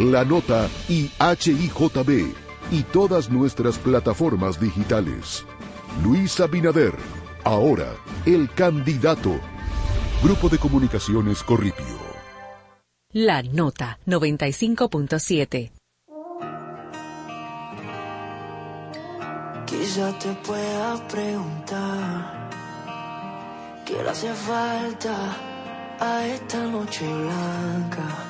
La Nota y y todas nuestras plataformas digitales. Luis Abinader, ahora el candidato. Grupo de Comunicaciones Corripio. La Nota 95.7. Quizá te pueda preguntar qué le hace falta a esta noche blanca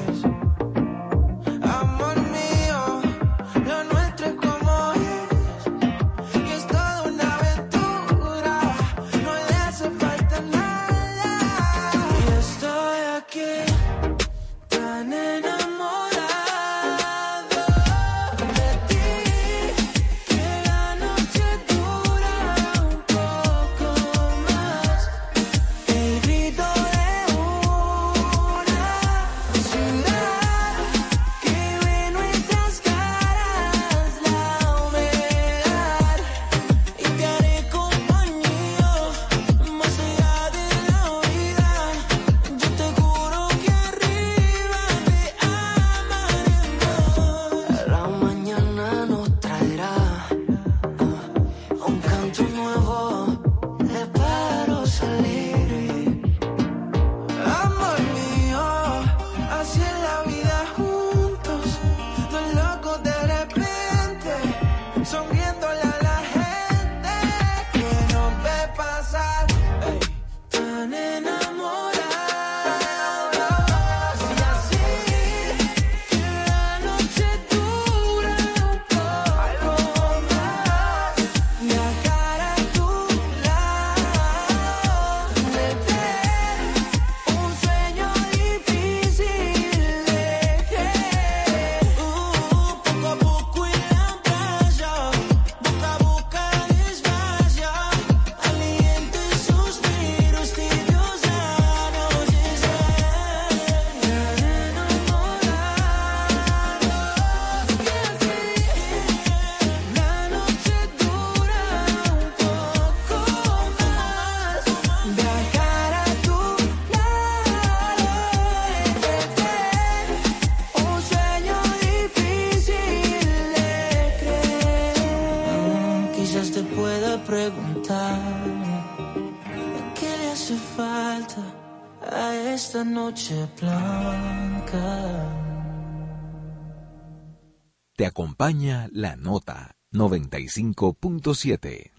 acompaña la nota 95.7.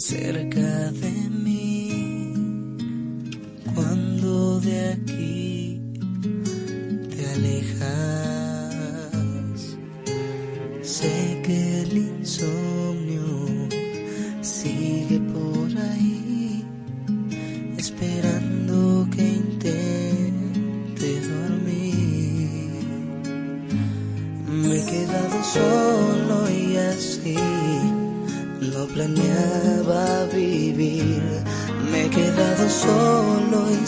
cerca de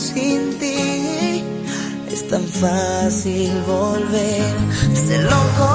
sin ti. Es tan fácil volver, a ser loco.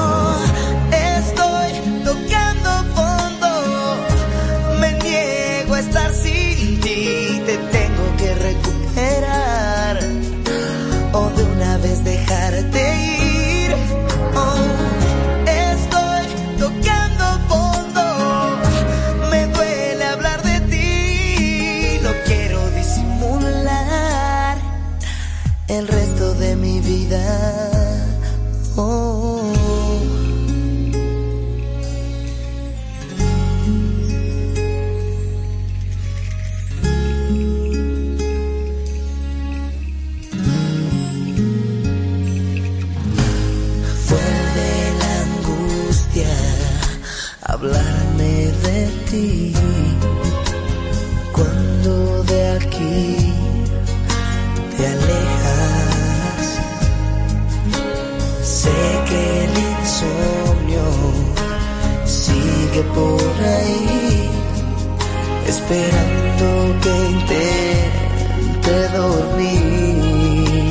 esperando que intente dormir.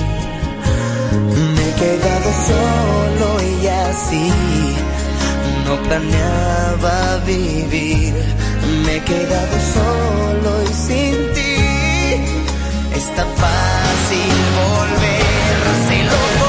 Me he quedado solo y así no planeaba vivir. Me he quedado solo y sin ti. Está fácil volver, se lo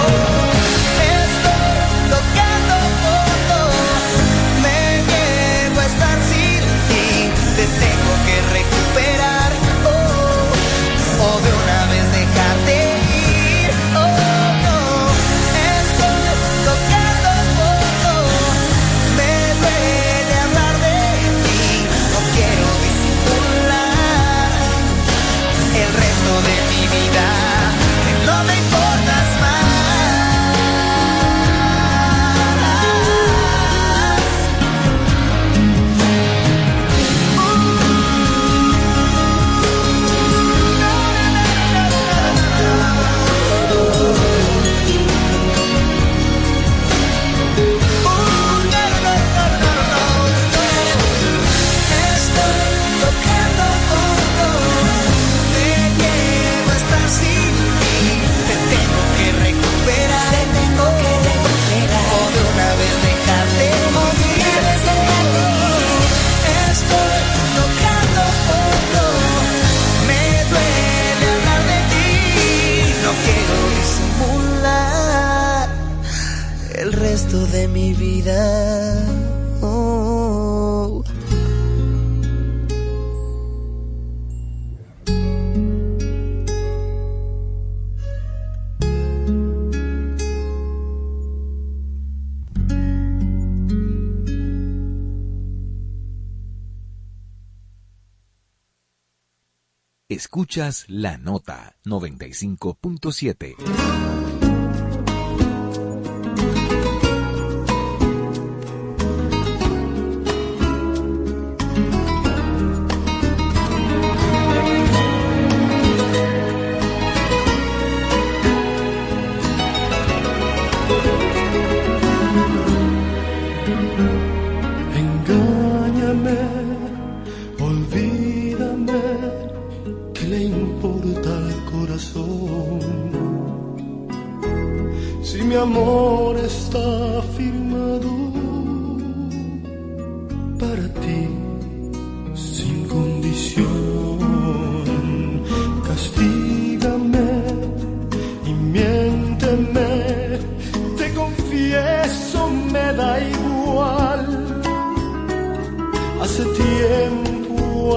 Escuchas la nota 95.7.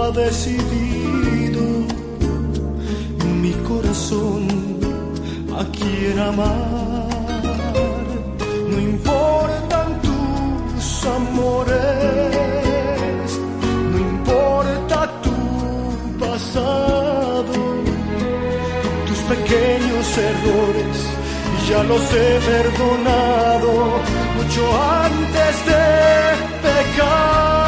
ha decidido mi corazón a quien amar. No importan tus amores, no importa tu pasado, tus pequeños errores. Ya los he perdonado mucho antes de pecar.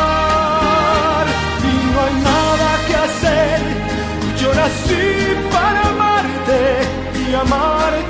nací para amarte y amarte.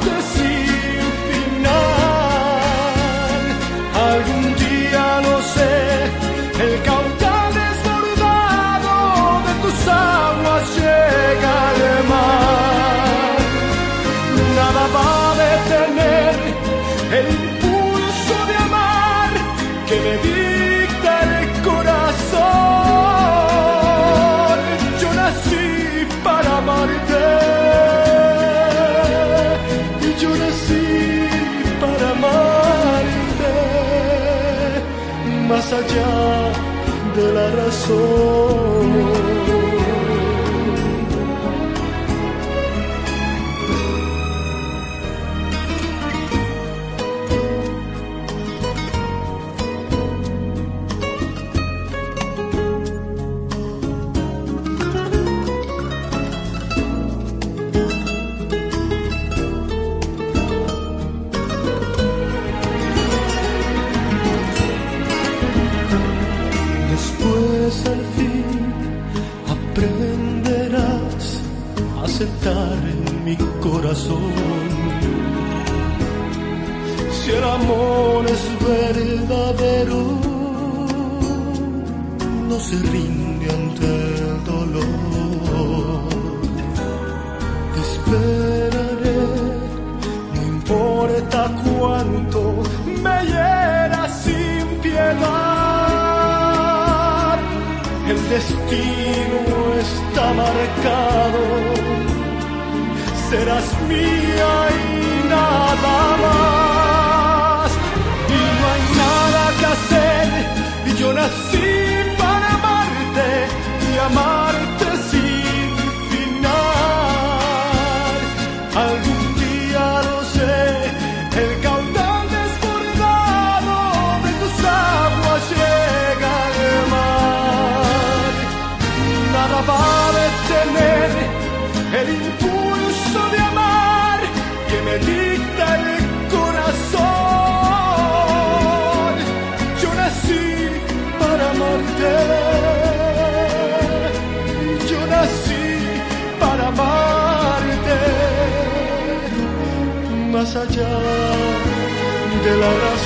no se rinde ante el dolor. Te esperaré, no importa cuánto me hiera sin piedad. El destino está marcado, serás mía. Y y amarte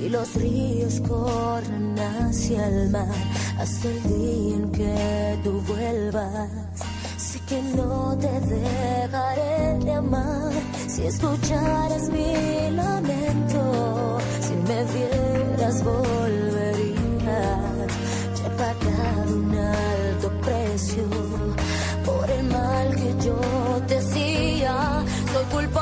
Y los ríos corren hacia el mar, hasta el día en que tú vuelvas. Sé que no te dejaré de amar si escucharas mi lamento, si me vieras volverías. Ya he pagado un alto precio por el mal que yo te hacía. Soy culpable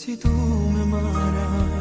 si tú me amaras.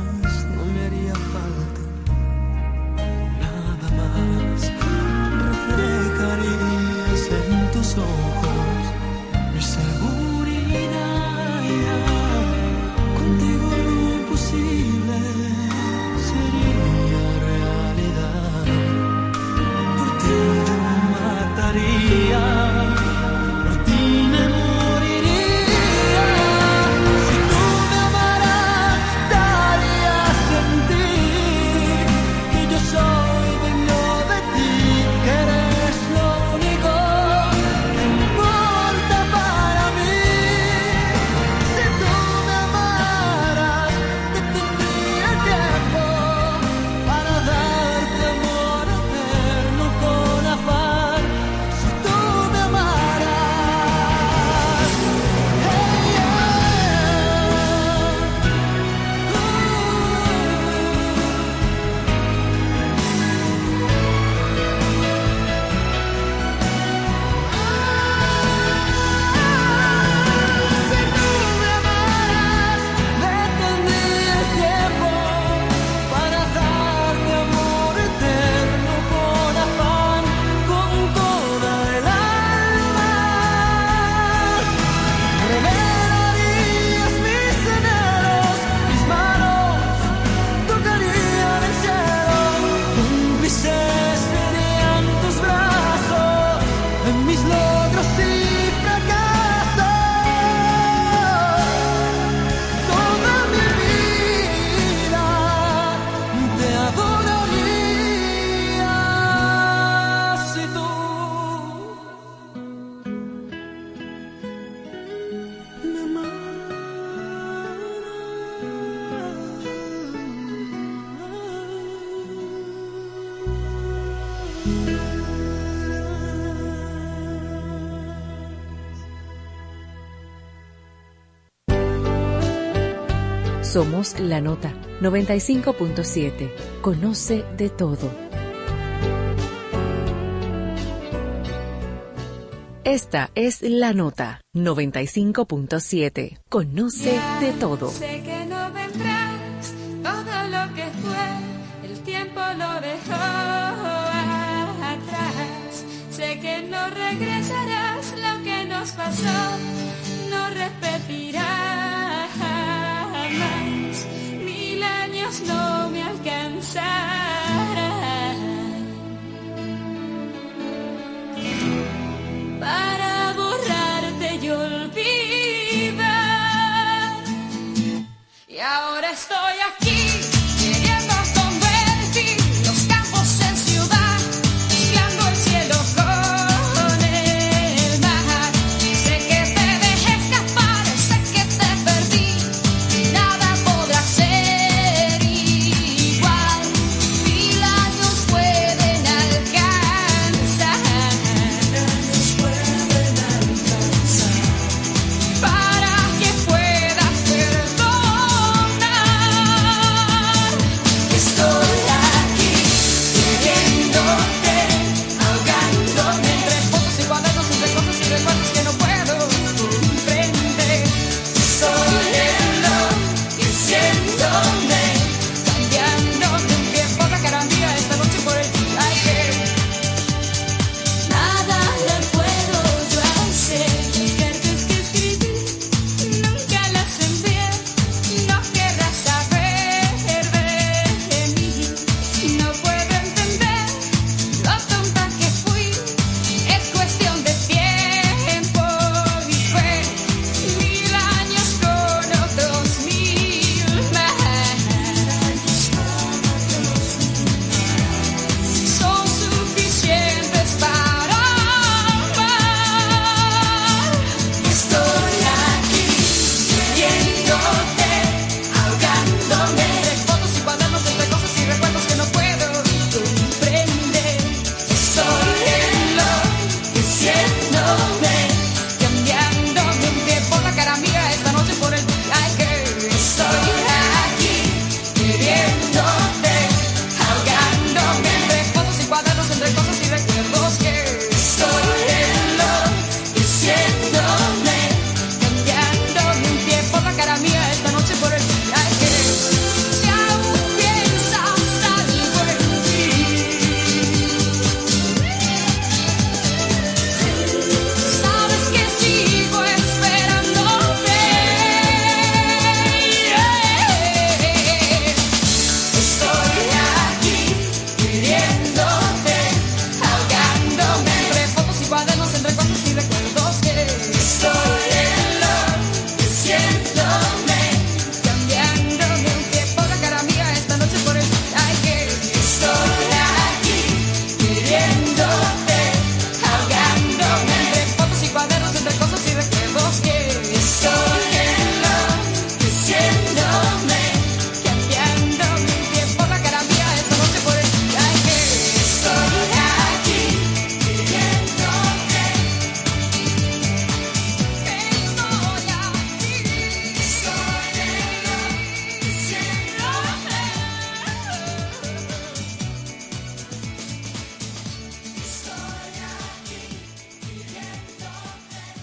Somos la nota 95.7. Conoce de todo. Esta es la nota 95.7. Conoce de todo. Estoy aquí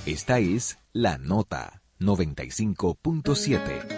Esta es La Nota 95.7.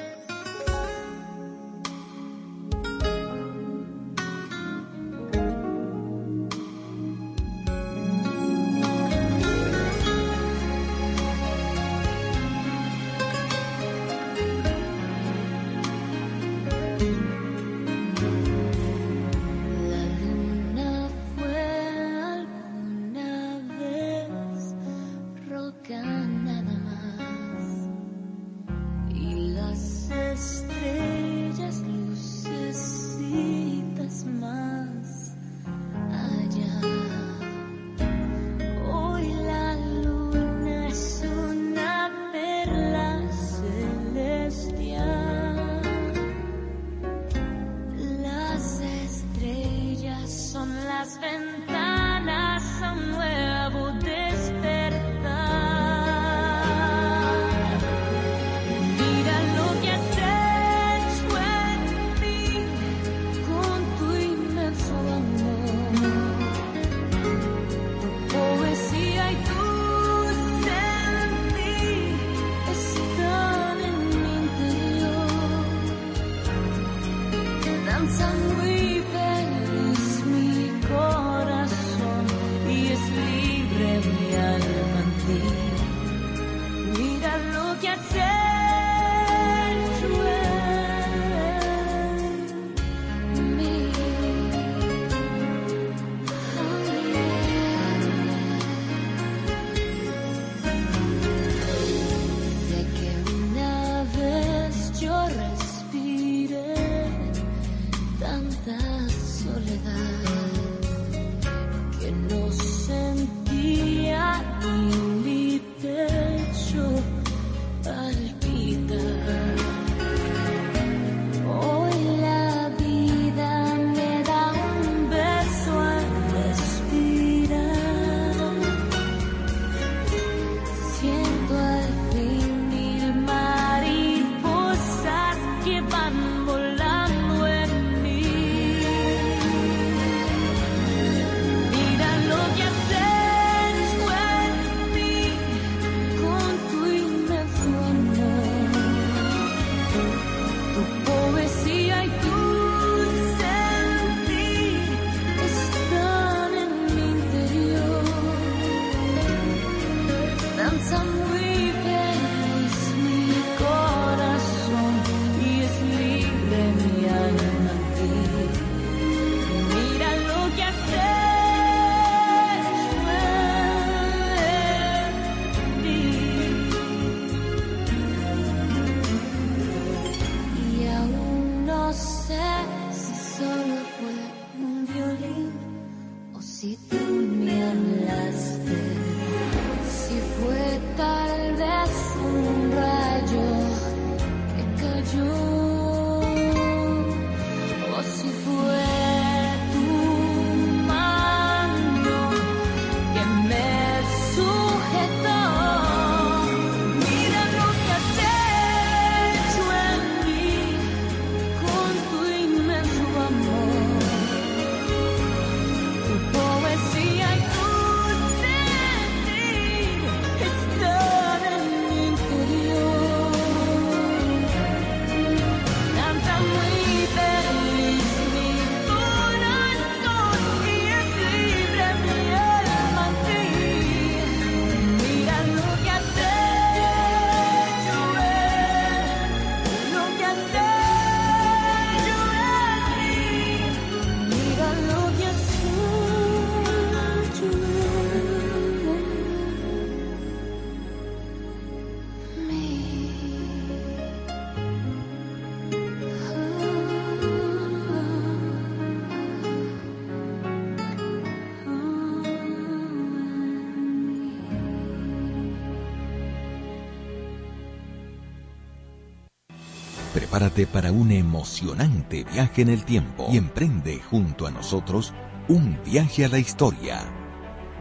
Prepárate para un emocionante viaje en el tiempo y emprende junto a nosotros un viaje a la historia.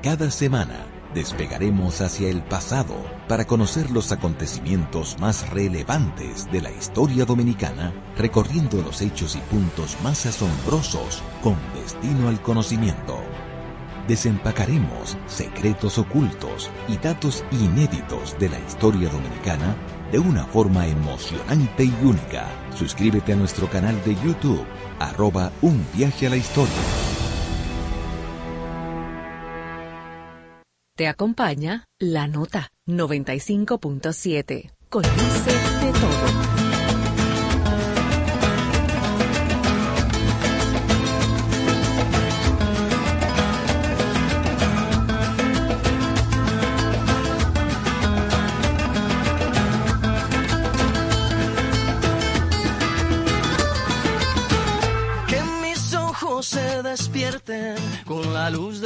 Cada semana despegaremos hacia el pasado para conocer los acontecimientos más relevantes de la historia dominicana, recorriendo los hechos y puntos más asombrosos con destino al conocimiento. Desempacaremos secretos ocultos y datos inéditos de la historia dominicana de una forma emocionante y única. Suscríbete a nuestro canal de YouTube, arroba un viaje a la historia. Te acompaña La Nota 95.7. Conoce de todo.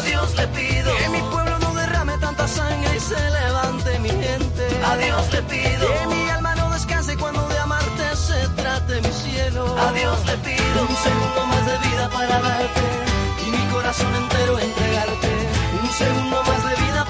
A Dios le pido que mi pueblo no derrame tanta sangre y se levante mi gente. A Dios le pido que mi alma no descanse cuando de amarte se trate mi cielo. A Dios le pido un segundo más de vida para darte y mi corazón entero entregarte. Un segundo más de vida para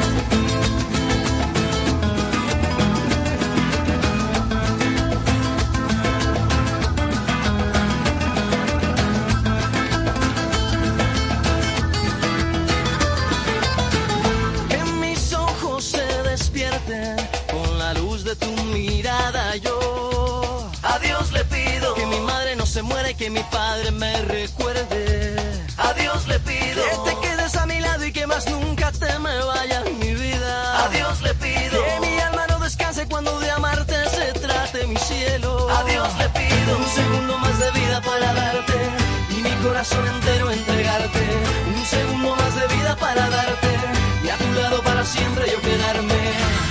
Mirada. Yo a Dios le pido que mi madre no se muera y que mi padre me recuerde. A Dios le pido que te quedes a mi lado y que más nunca te me vayas mi vida. A Dios le pido que mi alma no descanse cuando de amarte se trate mi cielo. A Dios le pido un segundo más de vida para darte y mi corazón entero entregarte. Un segundo más de vida para darte y a tu lado para siempre yo quedarme.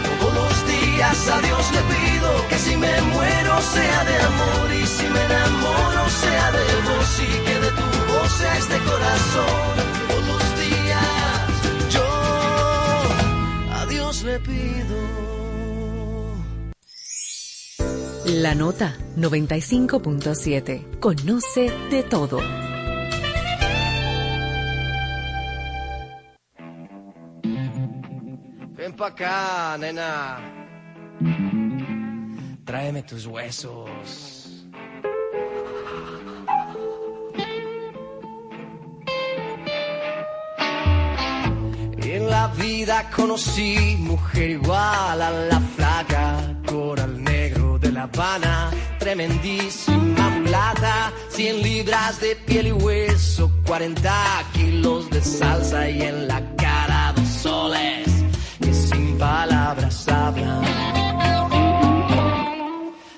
a Dios le pido que si me muero sea de amor y si me enamoro sea de vos y que de tu voz sea este corazón. Todos los días yo a Dios le pido. La nota 95.7. Conoce de todo. Ven pa' acá, nena Tráeme tus huesos. En la vida conocí mujer igual a la flaca, coral negro de La Habana, tremendísima mulata, 100 libras de piel y hueso, 40 kilos de salsa y en la cara dos soles palabras hablan.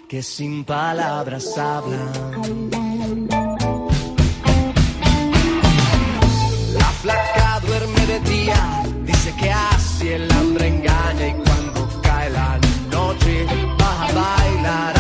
Que sin palabras hablan. La flaca duerme de día, dice que así el hambre engaña y cuando cae la noche vas a bailar.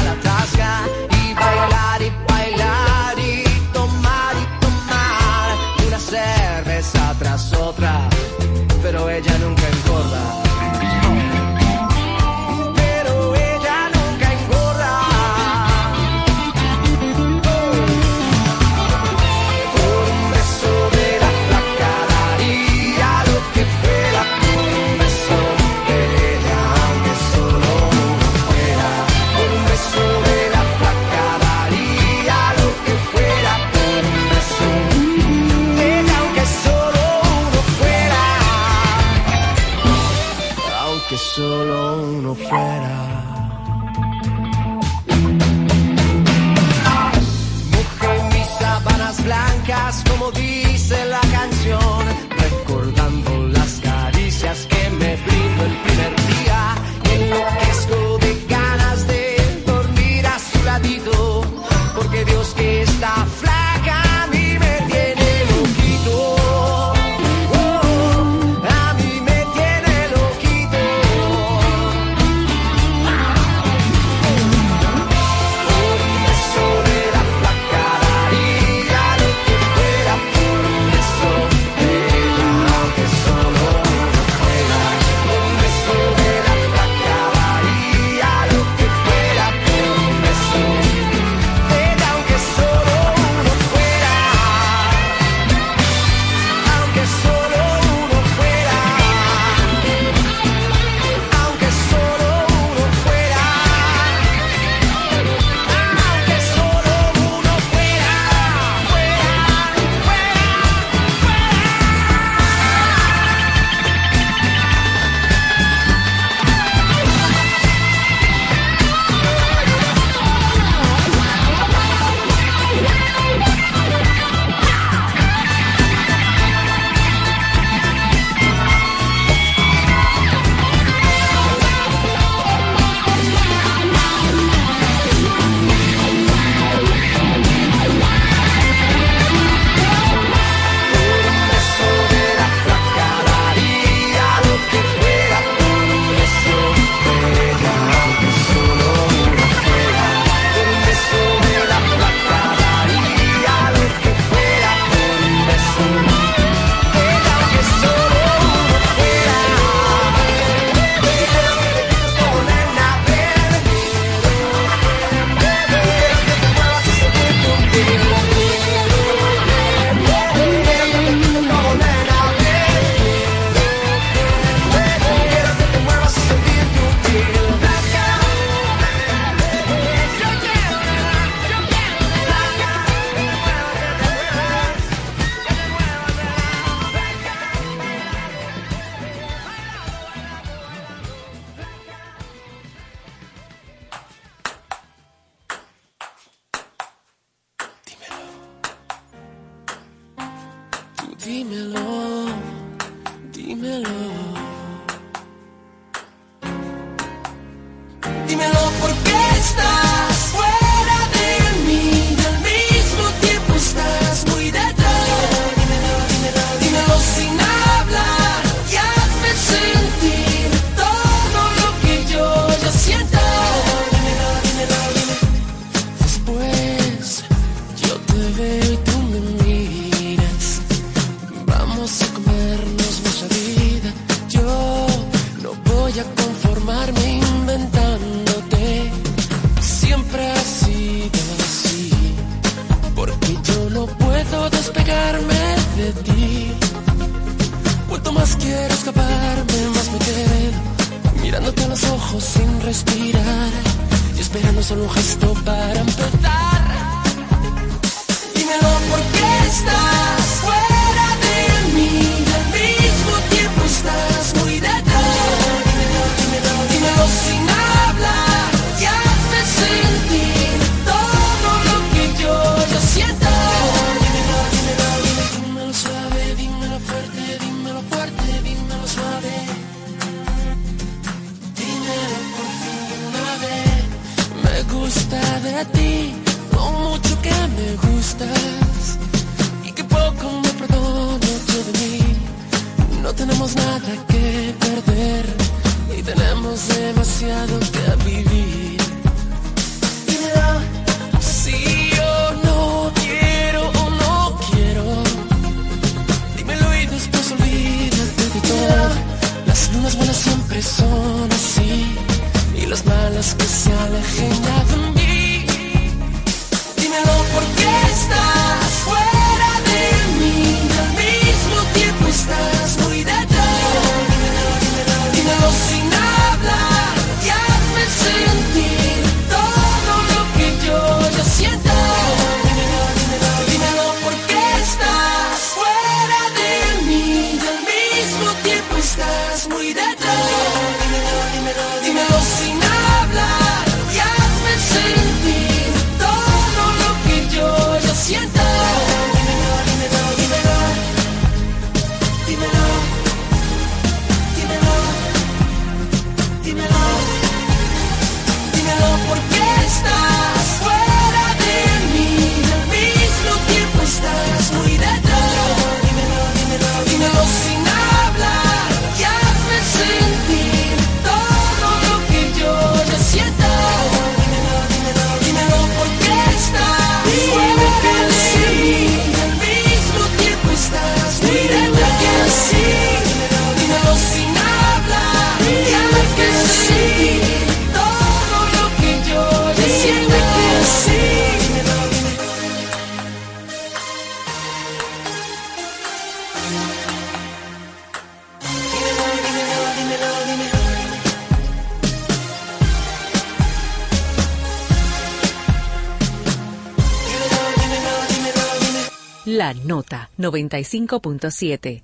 La Nota 95.7.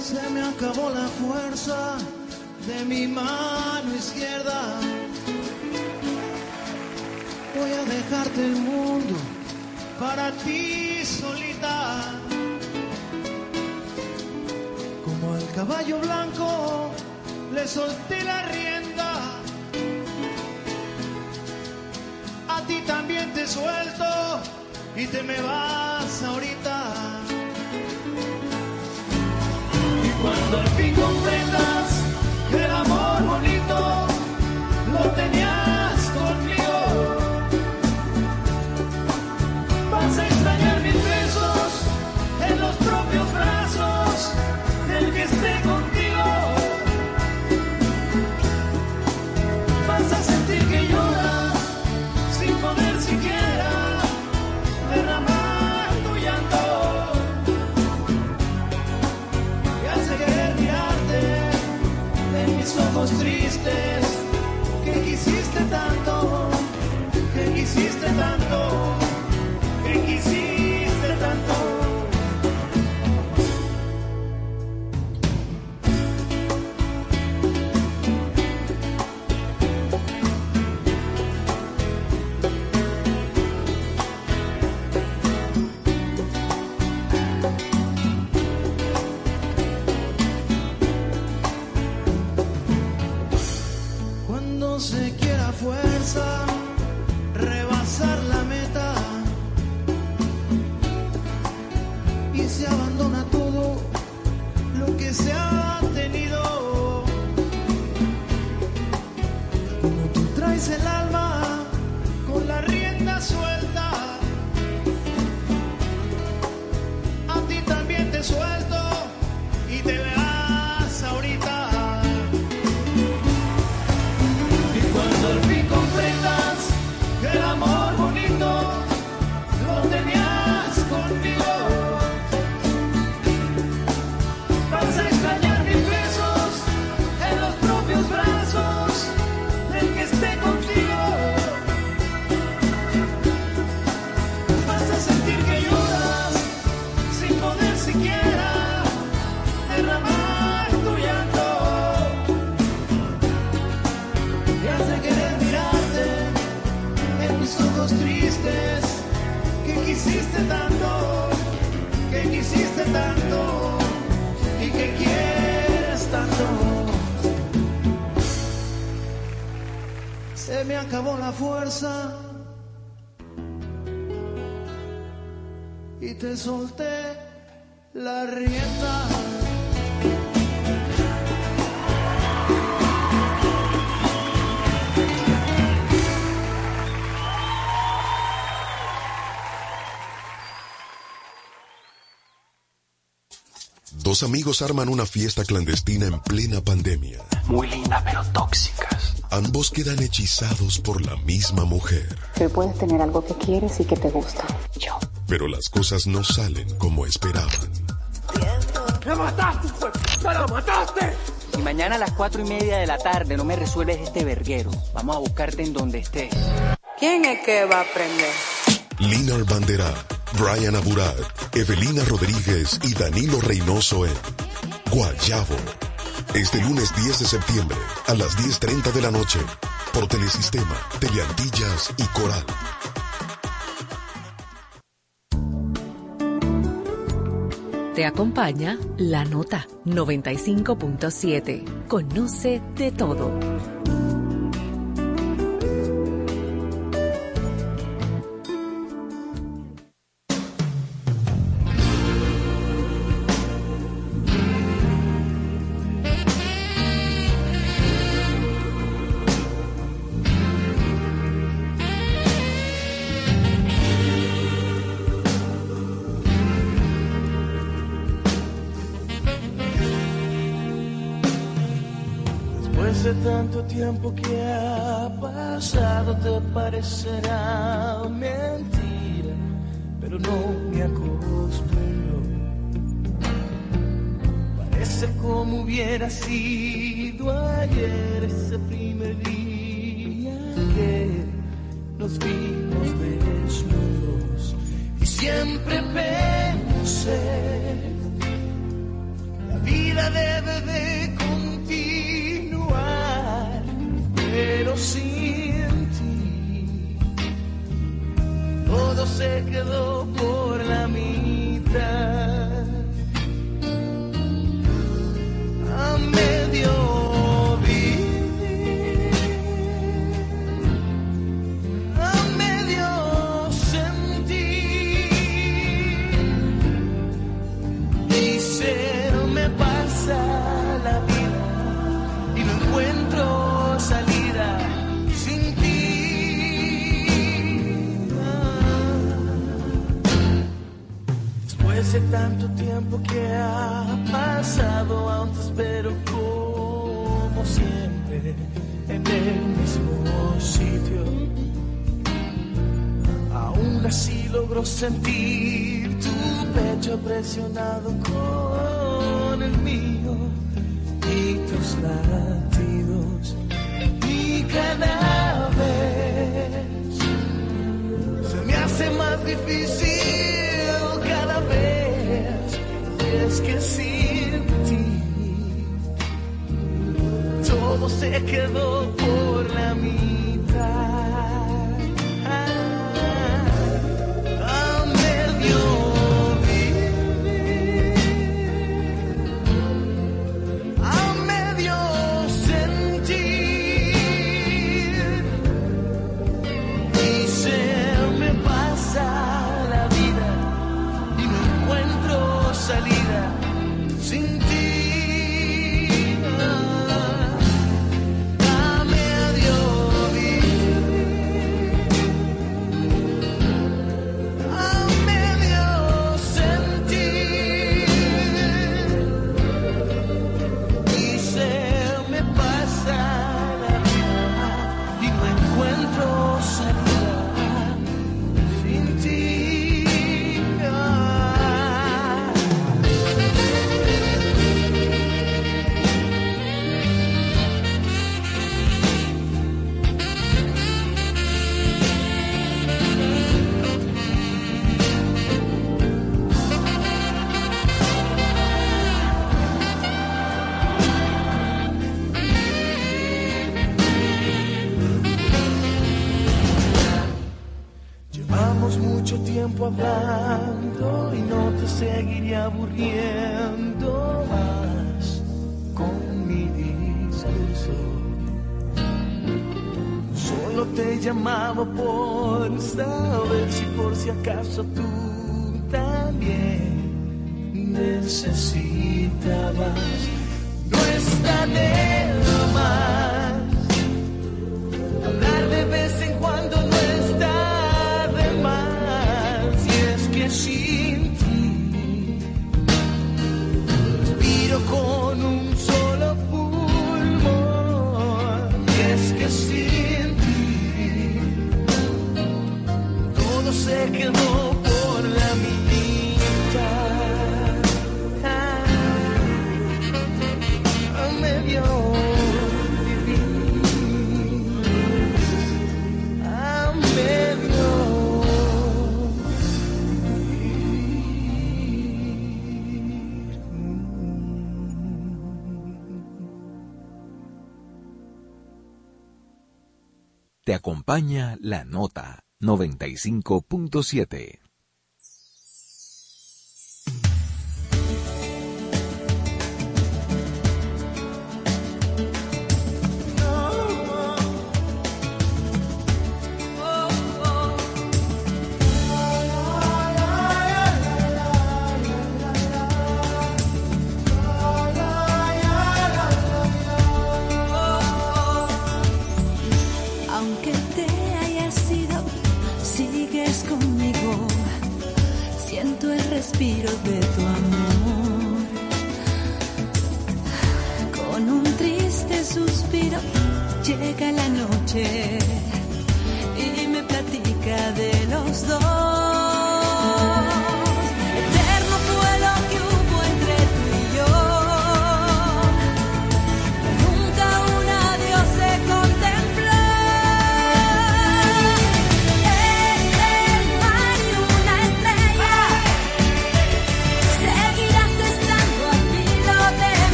Se me acabó la fuerza de mi mano izquierda. Voy a dejarte el mundo para ti solita. Como el caballo blanco le solté la rienda. A ti también te suelto y te me vas ahorita. Y cuando al fin comprendas tristes que quisiste tanto, que quisiste tanto. Fuerza y te solté la rienda. Dos amigos arman una fiesta clandestina en plena pandemia. Muy linda pero tóxicas. Ambos quedan hechizados por la misma mujer. Hoy puedes tener algo que quieres y que te gusta. Yo. Pero las cosas no salen como esperaban. ¡Me mataste, fue! ¡Me la mataste! Si mañana a las cuatro y media de la tarde no me resuelves este verguero, vamos a buscarte en donde estés. ¿Quién es que va a aprender? Linar Bandera, Brian Aburat, Evelina Rodríguez y Danilo Reynoso en Guayabo. Este lunes 10 de septiembre a las 10.30 de la noche por Telesistema, Teleantillas y Coral. Te acompaña La Nota 95.7. Conoce de todo. Tiempo que ha pasado te parecerá mentira, pero no me acostumbro. Parece como hubiera sido ayer ese primer día que nos vimos tanto tiempo que ha pasado, aún te espero como siempre en el mismo sitio. Aún así logro sentir tu pecho presionado con el mío y tus latidos. Y cada vez se me hace más difícil Es que sin ti todo se quedó por la mitad. te llamaba por saber si por si acaso tú también necesitabas. Nuestra no acompaña la nota 95.7.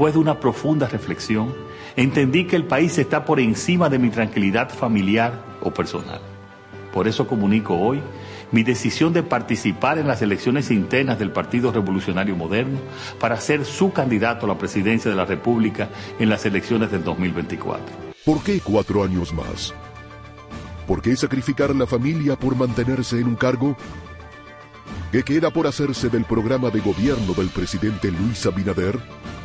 Después de una profunda reflexión, entendí que el país está por encima de mi tranquilidad familiar o personal. Por eso comunico hoy mi decisión de participar en las elecciones internas del Partido Revolucionario Moderno para ser su candidato a la presidencia de la República en las elecciones del 2024. ¿Por qué cuatro años más? ¿Por qué sacrificar la familia por mantenerse en un cargo? ¿Qué queda por hacerse del programa de gobierno del presidente Luis Abinader?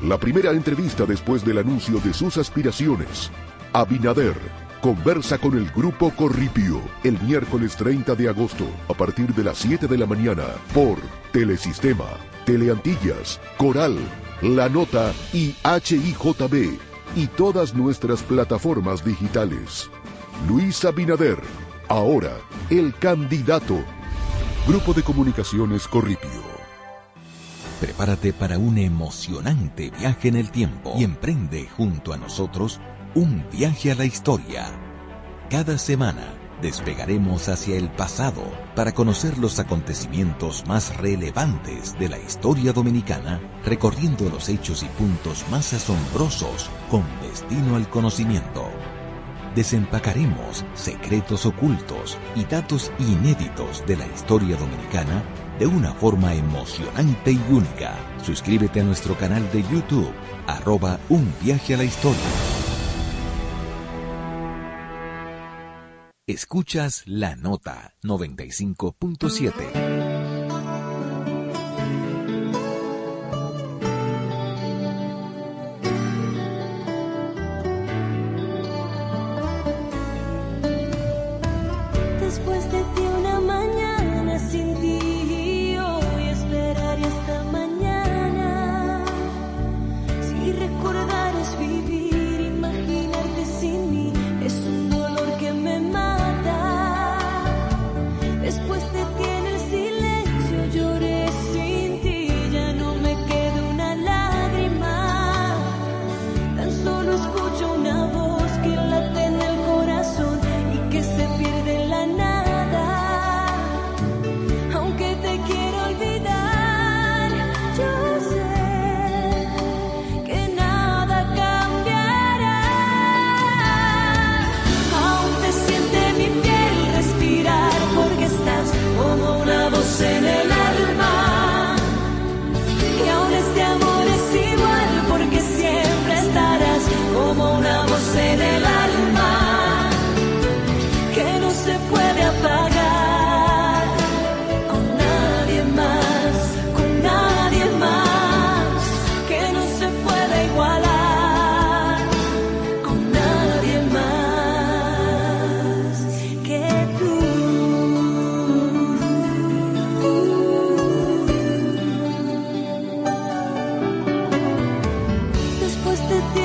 La primera entrevista después del anuncio de sus aspiraciones. Abinader conversa con el grupo Corripio el miércoles 30 de agosto a partir de las 7 de la mañana por Telesistema, Teleantillas, Coral, La Nota y HIJB y todas nuestras plataformas digitales. Luis Abinader, ahora el candidato. Grupo de Comunicaciones Corripio. Prepárate para un emocionante viaje en el tiempo y emprende junto a nosotros un viaje a la historia. Cada semana despegaremos hacia el pasado para conocer los acontecimientos más relevantes de la historia dominicana, recorriendo los hechos y puntos más asombrosos con destino al conocimiento. Desempacaremos secretos ocultos y datos inéditos de la historia dominicana de una forma emocionante y única. Suscríbete a nuestro canal de YouTube, arroba un viaje a la historia. Escuchas la nota 95.7. 的地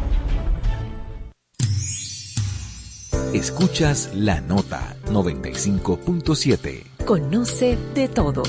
Escuchas la nota 95.7. Conoce de todo.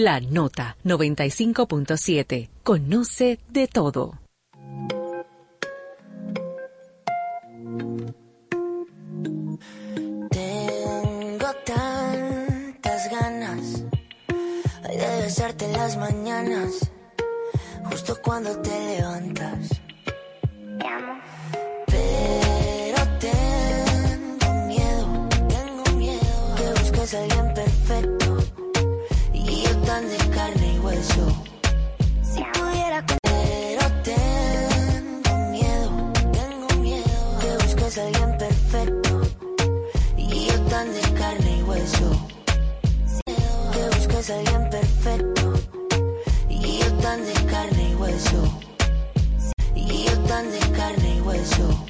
La Nota 95.7. Conoce de todo. Tengo tantas ganas de besarte en las mañanas, justo cuando te levantas. Te amo. Pero tengo miedo, tengo miedo que busques a alguien hace bien perfecto. Y yo tan de carne y hueso. Y yo tan de carne y hueso.